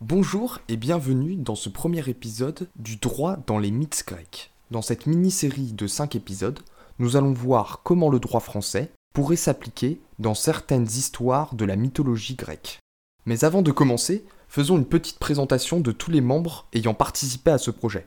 Bonjour et bienvenue dans ce premier épisode du droit dans les mythes grecs. Dans cette mini-série de 5 épisodes, nous allons voir comment le droit français pourrait s'appliquer dans certaines histoires de la mythologie grecque. Mais avant de commencer, faisons une petite présentation de tous les membres ayant participé à ce projet.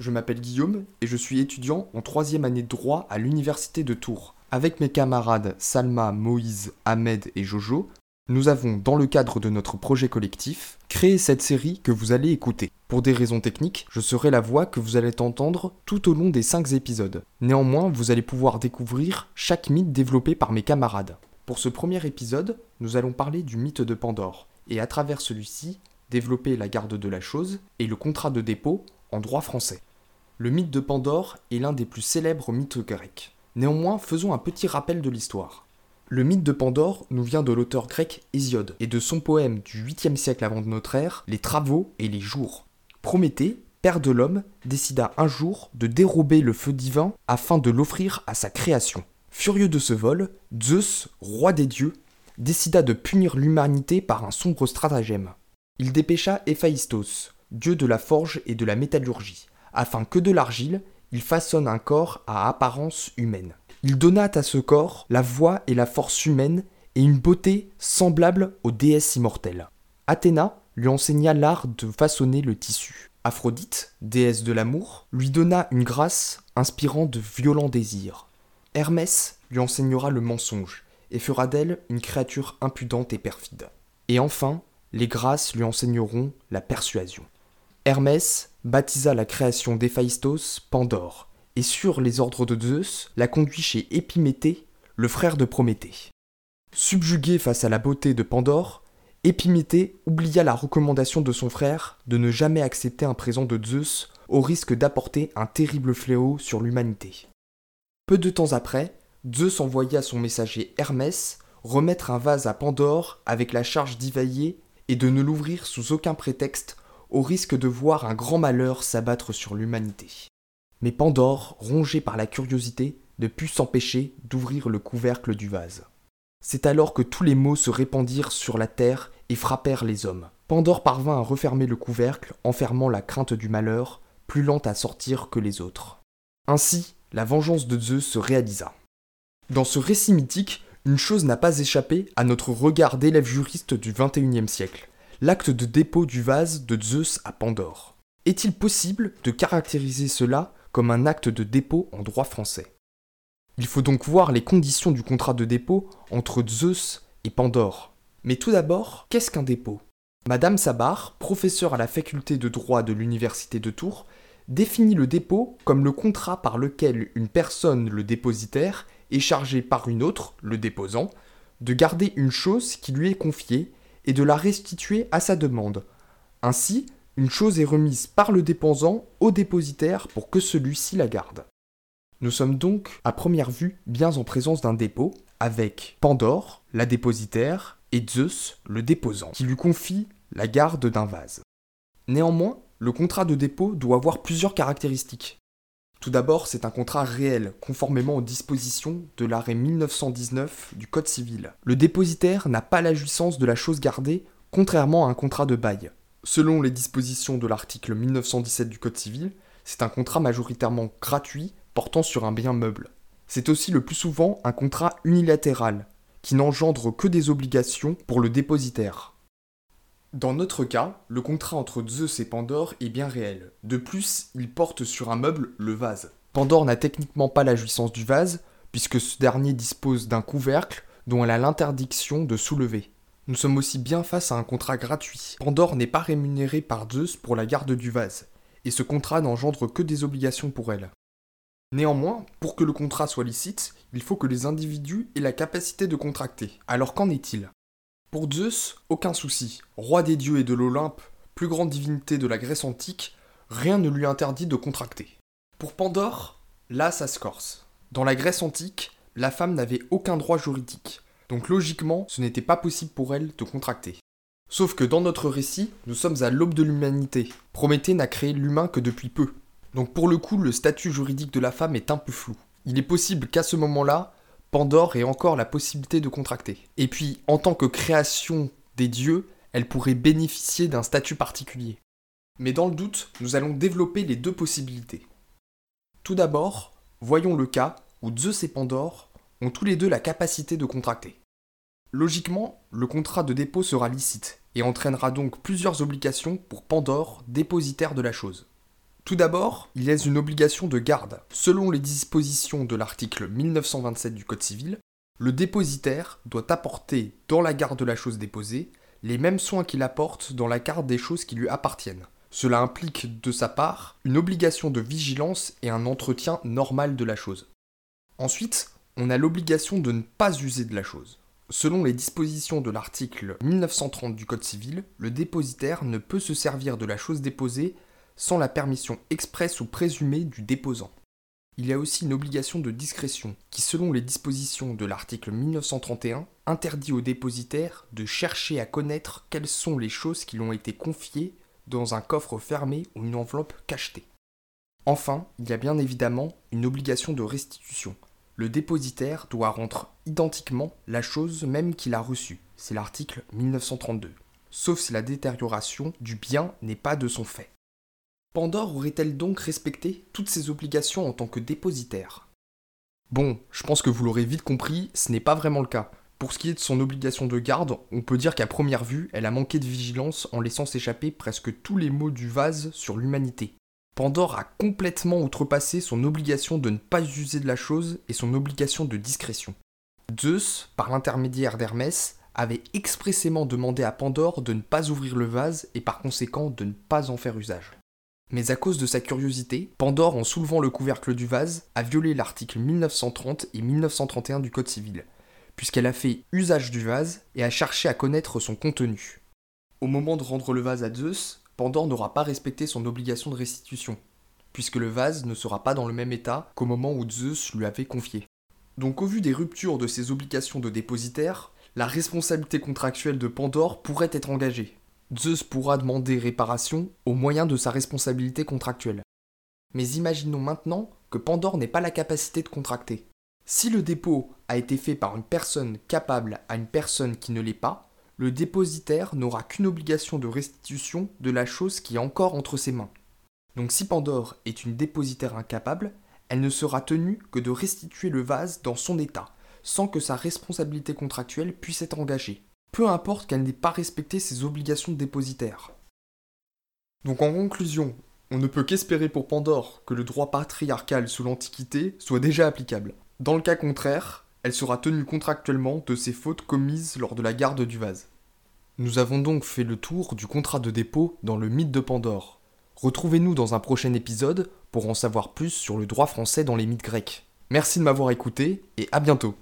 Je m'appelle Guillaume et je suis étudiant en troisième année de droit à l'université de Tours. Avec mes camarades Salma, Moïse, Ahmed et Jojo, nous avons, dans le cadre de notre projet collectif, créé cette série que vous allez écouter. Pour des raisons techniques, je serai la voix que vous allez entendre tout au long des 5 épisodes. Néanmoins, vous allez pouvoir découvrir chaque mythe développé par mes camarades. Pour ce premier épisode, nous allons parler du mythe de Pandore, et à travers celui-ci, développer la garde de la chose et le contrat de dépôt en droit français. Le mythe de Pandore est l'un des plus célèbres mythes grecs. Néanmoins, faisons un petit rappel de l'histoire. Le mythe de Pandore nous vient de l'auteur grec Hésiode et de son poème du 8e siècle avant notre ère, Les Travaux et les Jours. Prométhée, père de l'homme, décida un jour de dérober le feu divin afin de l'offrir à sa création. Furieux de ce vol, Zeus, roi des dieux, décida de punir l'humanité par un sombre stratagème. Il dépêcha Héphaïstos, dieu de la forge et de la métallurgie, afin que de l'argile, il façonne un corps à apparence humaine. Il donna à ce corps la voix et la force humaine et une beauté semblable aux déesses immortelles. Athéna lui enseigna l'art de façonner le tissu. Aphrodite, déesse de l'amour, lui donna une grâce inspirant de violents désirs. Hermès lui enseignera le mensonge et fera d'elle une créature impudente et perfide. Et enfin, les grâces lui enseigneront la persuasion. Hermès baptisa la création d'Héphaïstos Pandore, et sur les ordres de Zeus, la conduit chez Épiméthée, le frère de Prométhée. Subjugué face à la beauté de Pandore, Épiméthée oublia la recommandation de son frère de ne jamais accepter un présent de Zeus au risque d'apporter un terrible fléau sur l'humanité. Peu de temps après, Zeus envoya son messager Hermès remettre un vase à Pandore avec la charge d'y veiller et de ne l'ouvrir sous aucun prétexte au risque de voir un grand malheur s'abattre sur l'humanité. Mais Pandore, rongé par la curiosité, ne put s'empêcher d'ouvrir le couvercle du vase. C'est alors que tous les maux se répandirent sur la terre et frappèrent les hommes. Pandore parvint à refermer le couvercle, enfermant la crainte du malheur, plus lente à sortir que les autres. Ainsi, la vengeance de Zeus se réalisa. Dans ce récit mythique, une chose n'a pas échappé à notre regard d'élève juriste du XXIe siècle l'acte de dépôt du vase de Zeus à Pandore. Est-il possible de caractériser cela comme un acte de dépôt en droit français? Il faut donc voir les conditions du contrat de dépôt entre Zeus et Pandore. Mais tout d'abord, qu'est-ce qu'un dépôt? Madame Sabar, professeure à la faculté de droit de l'université de Tours, définit le dépôt comme le contrat par lequel une personne, le dépositaire, est chargée par une autre, le déposant, de garder une chose qui lui est confiée et de la restituer à sa demande. Ainsi, une chose est remise par le déposant au dépositaire pour que celui-ci la garde. Nous sommes donc, à première vue, bien en présence d'un dépôt, avec Pandore, la dépositaire, et Zeus, le déposant, qui lui confie la garde d'un vase. Néanmoins, le contrat de dépôt doit avoir plusieurs caractéristiques. Tout d'abord, c'est un contrat réel, conformément aux dispositions de l'arrêt 1919 du Code civil. Le dépositaire n'a pas la jouissance de la chose gardée, contrairement à un contrat de bail. Selon les dispositions de l'article 1917 du Code civil, c'est un contrat majoritairement gratuit portant sur un bien meuble. C'est aussi le plus souvent un contrat unilatéral, qui n'engendre que des obligations pour le dépositaire. Dans notre cas, le contrat entre Zeus et Pandore est bien réel. De plus, il porte sur un meuble, le vase. Pandore n'a techniquement pas la jouissance du vase, puisque ce dernier dispose d'un couvercle dont elle a l'interdiction de soulever. Nous sommes aussi bien face à un contrat gratuit. Pandore n'est pas rémunérée par Zeus pour la garde du vase, et ce contrat n'engendre que des obligations pour elle. Néanmoins, pour que le contrat soit licite, il faut que les individus aient la capacité de contracter. Alors qu'en est-il? Pour Zeus, aucun souci. Roi des dieux et de l'Olympe, plus grande divinité de la Grèce antique, rien ne lui interdit de contracter. Pour Pandore, là ça se corse. Dans la Grèce antique, la femme n'avait aucun droit juridique. Donc logiquement, ce n'était pas possible pour elle de contracter. Sauf que dans notre récit, nous sommes à l'aube de l'humanité. Prométhée n'a créé l'humain que depuis peu. Donc pour le coup, le statut juridique de la femme est un peu flou. il est possible qu'à ce moment-là, Pandore ait encore la possibilité de contracter. Et puis, en tant que création des dieux, elle pourrait bénéficier d'un statut particulier. Mais dans le doute, nous allons développer les deux possibilités. Tout d'abord, voyons le cas où Zeus et Pandore ont tous les deux la capacité de contracter. Logiquement, le contrat de dépôt sera licite et entraînera donc plusieurs obligations pour Pandore, dépositaire de la chose. Tout d'abord, il y a une obligation de garde. Selon les dispositions de l'article 1927 du Code civil, le dépositaire doit apporter dans la garde de la chose déposée les mêmes soins qu'il apporte dans la garde des choses qui lui appartiennent. Cela implique de sa part une obligation de vigilance et un entretien normal de la chose. Ensuite, on a l'obligation de ne pas user de la chose. Selon les dispositions de l'article 1930 du Code civil, le dépositaire ne peut se servir de la chose déposée sans la permission expresse ou présumée du déposant. Il y a aussi une obligation de discrétion qui, selon les dispositions de l'article 1931, interdit au dépositaire de chercher à connaître quelles sont les choses qui lui ont été confiées dans un coffre fermé ou une enveloppe cachetée. Enfin, il y a bien évidemment une obligation de restitution. Le dépositaire doit rendre identiquement la chose même qu'il a reçue. C'est l'article 1932. Sauf si la détérioration du bien n'est pas de son fait. Pandore aurait-elle donc respecté toutes ses obligations en tant que dépositaire? Bon, je pense que vous l'aurez vite compris, ce n'est pas vraiment le cas. Pour ce qui est de son obligation de garde, on peut dire qu'à première vue, elle a manqué de vigilance en laissant s'échapper presque tous les mots du vase sur l'humanité. Pandore a complètement outrepassé son obligation de ne pas user de la chose et son obligation de discrétion. Zeus, par l'intermédiaire d'Hermès, avait expressément demandé à Pandore de ne pas ouvrir le vase et par conséquent de ne pas en faire usage. Mais à cause de sa curiosité, Pandore, en soulevant le couvercle du vase, a violé l'article 1930 et 1931 du Code civil, puisqu'elle a fait usage du vase et a cherché à connaître son contenu. Au moment de rendre le vase à Zeus, Pandore n'aura pas respecté son obligation de restitution, puisque le vase ne sera pas dans le même état qu'au moment où Zeus lui avait confié. Donc au vu des ruptures de ses obligations de dépositaire, la responsabilité contractuelle de Pandore pourrait être engagée, Zeus pourra demander réparation au moyen de sa responsabilité contractuelle. Mais imaginons maintenant que Pandore n'ait pas la capacité de contracter. Si le dépôt a été fait par une personne capable à une personne qui ne l'est pas, le dépositaire n'aura qu'une obligation de restitution de la chose qui est encore entre ses mains. Donc si Pandore est une dépositaire incapable, elle ne sera tenue que de restituer le vase dans son état, sans que sa responsabilité contractuelle puisse être engagée peu importe qu'elle n'ait pas respecté ses obligations de dépositaire. Donc en conclusion, on ne peut qu'espérer pour Pandore que le droit patriarcal sous l'Antiquité soit déjà applicable. Dans le cas contraire, elle sera tenue contractuellement de ses fautes commises lors de la garde du vase. Nous avons donc fait le tour du contrat de dépôt dans le mythe de Pandore. Retrouvez-nous dans un prochain épisode pour en savoir plus sur le droit français dans les mythes grecs. Merci de m'avoir écouté et à bientôt